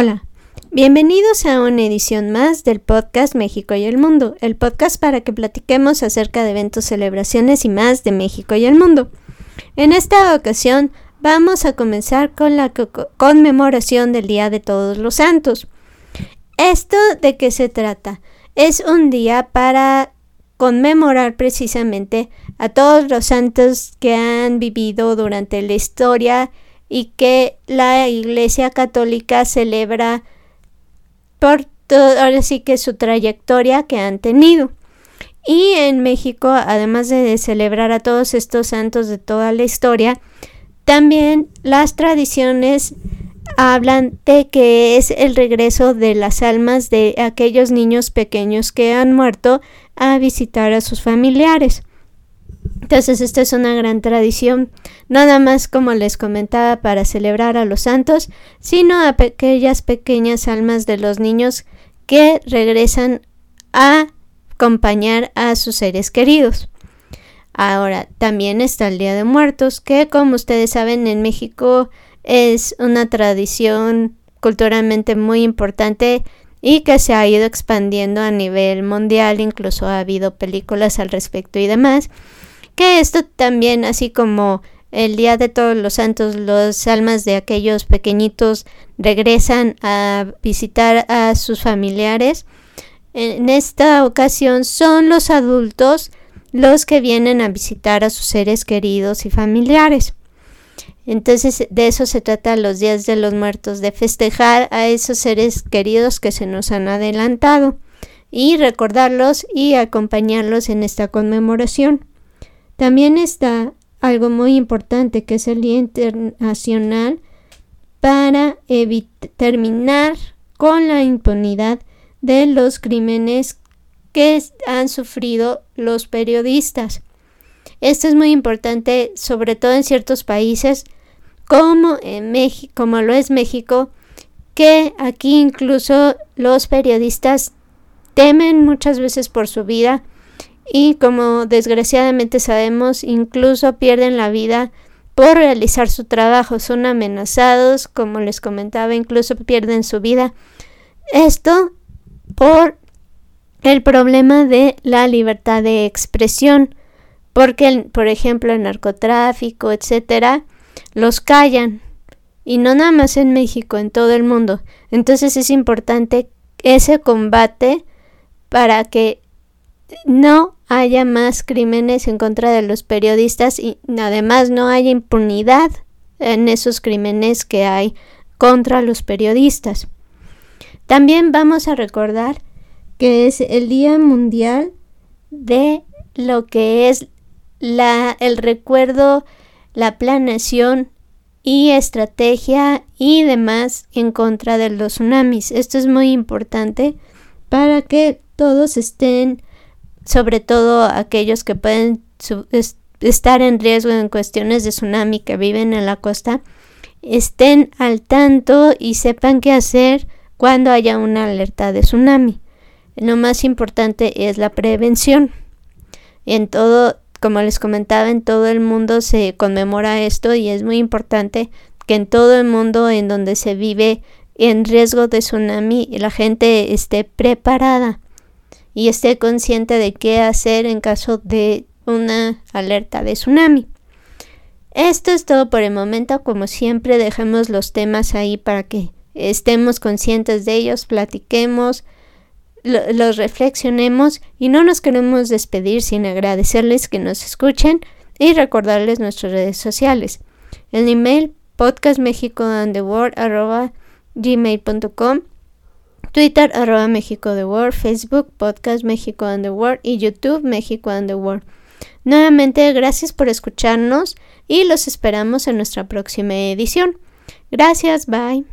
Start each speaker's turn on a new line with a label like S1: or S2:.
S1: Hola, bienvenidos a una edición más del podcast México y el Mundo, el podcast para que platiquemos acerca de eventos, celebraciones y más de México y el mundo. En esta ocasión vamos a comenzar con la conmemoración del Día de Todos los Santos. ¿Esto de qué se trata? Es un día para conmemorar precisamente a todos los santos que han vivido durante la historia y que la Iglesia Católica celebra por todo, ahora sí que su trayectoria que han tenido. Y en México, además de celebrar a todos estos santos de toda la historia, también las tradiciones hablan de que es el regreso de las almas de aquellos niños pequeños que han muerto a visitar a sus familiares. Entonces, esta es una gran tradición, nada más como les comentaba para celebrar a los santos, sino a aquellas pequeñas almas de los niños que regresan a acompañar a sus seres queridos. Ahora, también está el Día de Muertos, que como ustedes saben en México es una tradición culturalmente muy importante y que se ha ido expandiendo a nivel mundial, incluso ha habido películas al respecto y demás que esto también, así como el Día de Todos los Santos, los almas de aquellos pequeñitos regresan a visitar a sus familiares. En esta ocasión son los adultos los que vienen a visitar a sus seres queridos y familiares. Entonces de eso se trata los días de los muertos, de festejar a esos seres queridos que se nos han adelantado y recordarlos y acompañarlos en esta conmemoración. También está algo muy importante que es el Día Internacional para terminar con la impunidad de los crímenes que han sufrido los periodistas. Esto es muy importante, sobre todo en ciertos países como en México, como lo es México, que aquí incluso los periodistas temen muchas veces por su vida y como desgraciadamente sabemos, incluso pierden la vida por realizar su trabajo, son amenazados, como les comentaba, incluso pierden su vida. Esto por el problema de la libertad de expresión, porque, por ejemplo, el narcotráfico, etcétera, los callan. Y no nada más en México, en todo el mundo. Entonces es importante ese combate para que no haya más crímenes en contra de los periodistas y además no haya impunidad en esos crímenes que hay contra los periodistas. También vamos a recordar que es el Día Mundial de lo que es la, el recuerdo, la planeación y estrategia y demás en contra de los tsunamis. Esto es muy importante para que todos estén sobre todo aquellos que pueden estar en riesgo en cuestiones de tsunami que viven en la costa, estén al tanto y sepan qué hacer cuando haya una alerta de tsunami. Lo más importante es la prevención. En todo, como les comentaba, en todo el mundo se conmemora esto y es muy importante que en todo el mundo en donde se vive en riesgo de tsunami la gente esté preparada y esté consciente de qué hacer en caso de una alerta de tsunami. Esto es todo por el momento, como siempre dejamos los temas ahí para que estemos conscientes de ellos, platiquemos, los reflexionemos y no nos queremos despedir sin agradecerles que nos escuchen y recordarles nuestras redes sociales. El email podcastmexicoandtheworld.gmail.com Twitter arroba México The World, Facebook Podcast México and the World y YouTube México and the World. Nuevamente gracias por escucharnos y los esperamos en nuestra próxima edición. Gracias, bye.